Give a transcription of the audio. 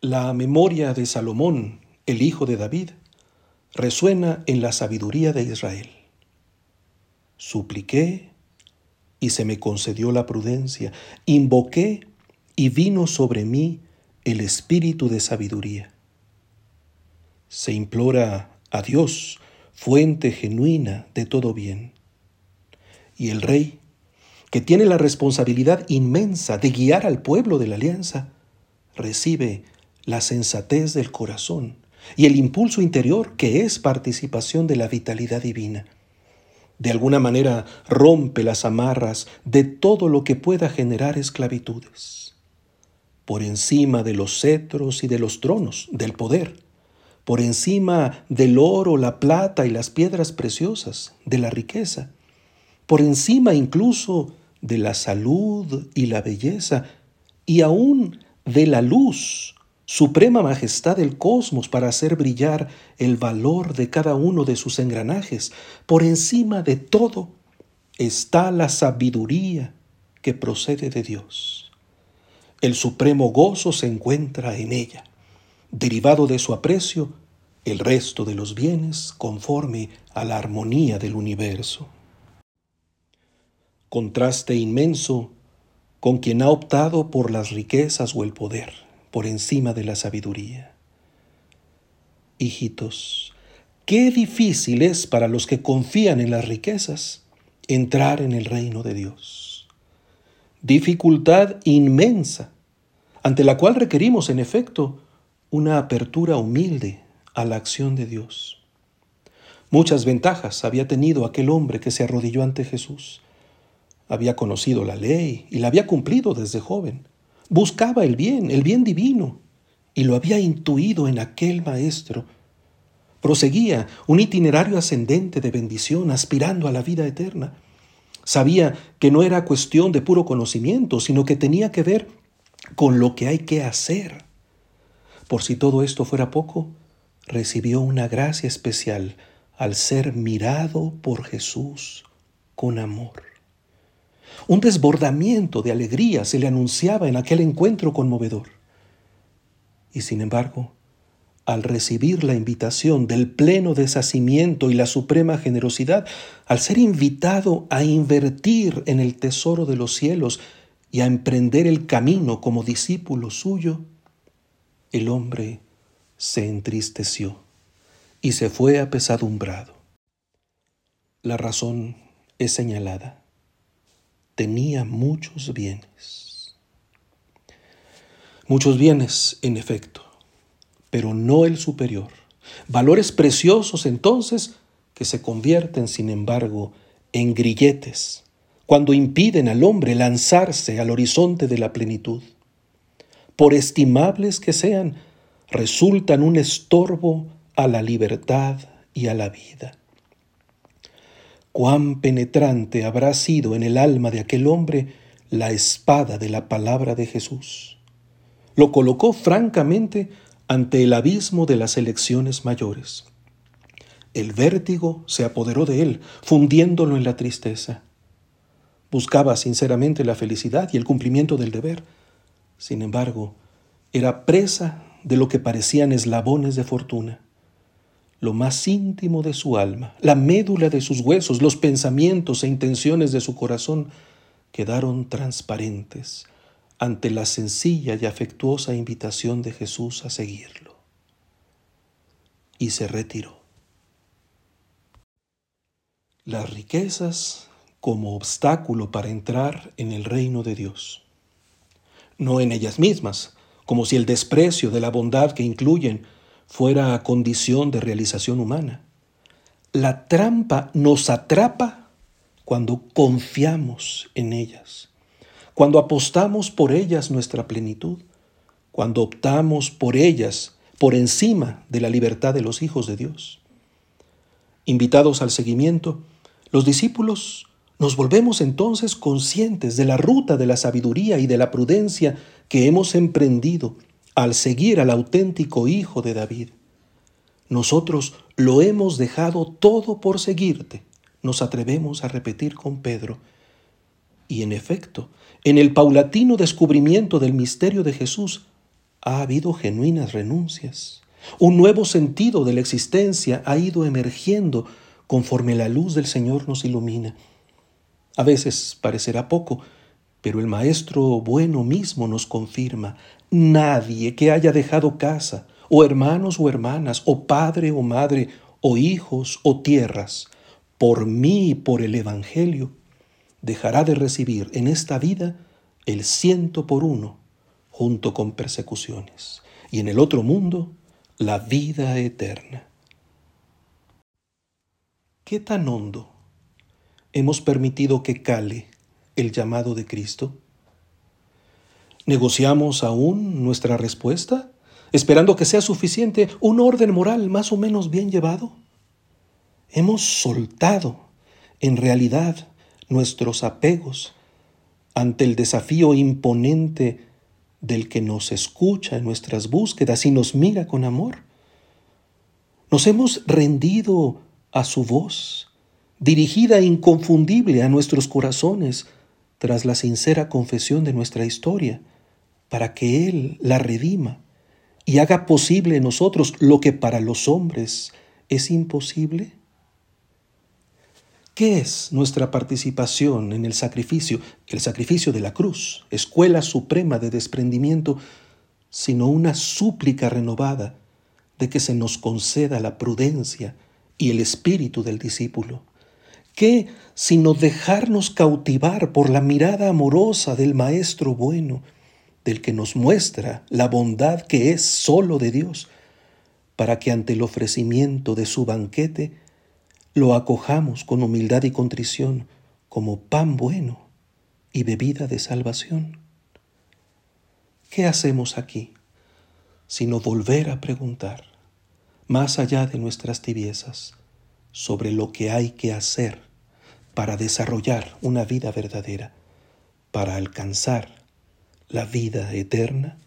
La memoria de Salomón, el hijo de David, resuena en la sabiduría de Israel. Supliqué y se me concedió la prudencia, invoqué y vino sobre mí el espíritu de sabiduría. Se implora a Dios, fuente genuina de todo bien. Y el rey, que tiene la responsabilidad inmensa de guiar al pueblo de la alianza, recibe la sensatez del corazón y el impulso interior que es participación de la vitalidad divina. De alguna manera rompe las amarras de todo lo que pueda generar esclavitudes. Por encima de los cetros y de los tronos, del poder, por encima del oro, la plata y las piedras preciosas, de la riqueza, por encima incluso de la salud y la belleza, y aún de la luz suprema majestad del cosmos para hacer brillar el valor de cada uno de sus engranajes. Por encima de todo está la sabiduría que procede de Dios. El supremo gozo se encuentra en ella. Derivado de su aprecio, el resto de los bienes conforme a la armonía del universo. Contraste inmenso con quien ha optado por las riquezas o el poder por encima de la sabiduría. Hijitos, qué difícil es para los que confían en las riquezas entrar en el reino de Dios. Dificultad inmensa, ante la cual requerimos, en efecto, una apertura humilde a la acción de Dios. Muchas ventajas había tenido aquel hombre que se arrodilló ante Jesús. Había conocido la ley y la había cumplido desde joven. Buscaba el bien, el bien divino, y lo había intuido en aquel maestro. Proseguía un itinerario ascendente de bendición, aspirando a la vida eterna. Sabía que no era cuestión de puro conocimiento, sino que tenía que ver con lo que hay que hacer. Por si todo esto fuera poco, recibió una gracia especial al ser mirado por Jesús con amor. Un desbordamiento de alegría se le anunciaba en aquel encuentro conmovedor. Y sin embargo, al recibir la invitación del pleno deshacimiento y la suprema generosidad, al ser invitado a invertir en el tesoro de los cielos y a emprender el camino como discípulo suyo, el hombre se entristeció y se fue apesadumbrado. La razón es señalada tenía muchos bienes. Muchos bienes, en efecto, pero no el superior. Valores preciosos entonces que se convierten, sin embargo, en grilletes cuando impiden al hombre lanzarse al horizonte de la plenitud. Por estimables que sean, resultan un estorbo a la libertad y a la vida cuán penetrante habrá sido en el alma de aquel hombre la espada de la palabra de Jesús. Lo colocó francamente ante el abismo de las elecciones mayores. El vértigo se apoderó de él, fundiéndolo en la tristeza. Buscaba sinceramente la felicidad y el cumplimiento del deber. Sin embargo, era presa de lo que parecían eslabones de fortuna lo más íntimo de su alma, la médula de sus huesos, los pensamientos e intenciones de su corazón quedaron transparentes ante la sencilla y afectuosa invitación de Jesús a seguirlo. Y se retiró. Las riquezas como obstáculo para entrar en el reino de Dios. No en ellas mismas, como si el desprecio de la bondad que incluyen fuera a condición de realización humana. La trampa nos atrapa cuando confiamos en ellas, cuando apostamos por ellas nuestra plenitud, cuando optamos por ellas por encima de la libertad de los hijos de Dios. Invitados al seguimiento, los discípulos nos volvemos entonces conscientes de la ruta de la sabiduría y de la prudencia que hemos emprendido al seguir al auténtico Hijo de David. Nosotros lo hemos dejado todo por seguirte, nos atrevemos a repetir con Pedro. Y en efecto, en el paulatino descubrimiento del misterio de Jesús, ha habido genuinas renuncias. Un nuevo sentido de la existencia ha ido emergiendo conforme la luz del Señor nos ilumina. A veces parecerá poco, pero el Maestro bueno mismo nos confirma, nadie que haya dejado casa, o hermanos o hermanas, o padre o madre, o hijos o tierras, por mí y por el Evangelio, dejará de recibir en esta vida el ciento por uno, junto con persecuciones, y en el otro mundo la vida eterna. ¿Qué tan hondo hemos permitido que cale el llamado de Cristo? ¿Negociamos aún nuestra respuesta, esperando que sea suficiente un orden moral más o menos bien llevado? Hemos soltado, en realidad, nuestros apegos ante el desafío imponente del que nos escucha en nuestras búsquedas y nos mira con amor. Nos hemos rendido a su voz, dirigida inconfundible a nuestros corazones tras la sincera confesión de nuestra historia, para que Él la redima y haga posible en nosotros lo que para los hombres es imposible? ¿Qué es nuestra participación en el sacrificio, el sacrificio de la cruz, escuela suprema de desprendimiento, sino una súplica renovada de que se nos conceda la prudencia y el espíritu del discípulo? ¿Qué sino dejarnos cautivar por la mirada amorosa del Maestro bueno, del que nos muestra la bondad que es sólo de Dios, para que ante el ofrecimiento de su banquete lo acojamos con humildad y contrición como pan bueno y bebida de salvación. ¿Qué hacemos aquí sino volver a preguntar, más allá de nuestras tibiezas, sobre lo que hay que hacer para desarrollar una vida verdadera, para alcanzar la vida eterna?